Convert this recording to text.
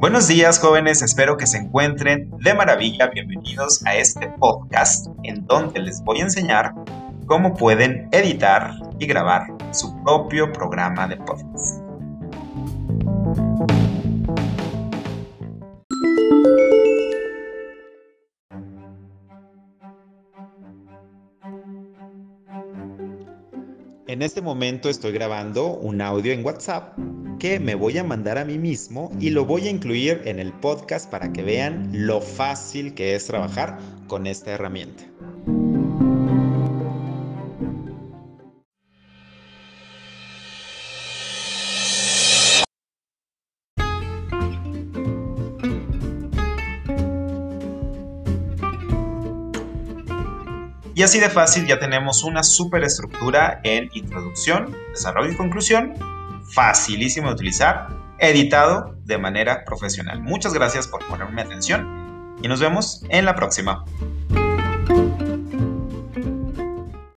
Buenos días jóvenes, espero que se encuentren de maravilla. Bienvenidos a este podcast en donde les voy a enseñar cómo pueden editar y grabar su propio programa de podcast. En este momento estoy grabando un audio en WhatsApp que me voy a mandar a mí mismo y lo voy a incluir en el podcast para que vean lo fácil que es trabajar con esta herramienta. Y así de fácil ya tenemos una superestructura en introducción, desarrollo y conclusión, facilísimo de utilizar, editado de manera profesional. Muchas gracias por ponerme atención y nos vemos en la próxima.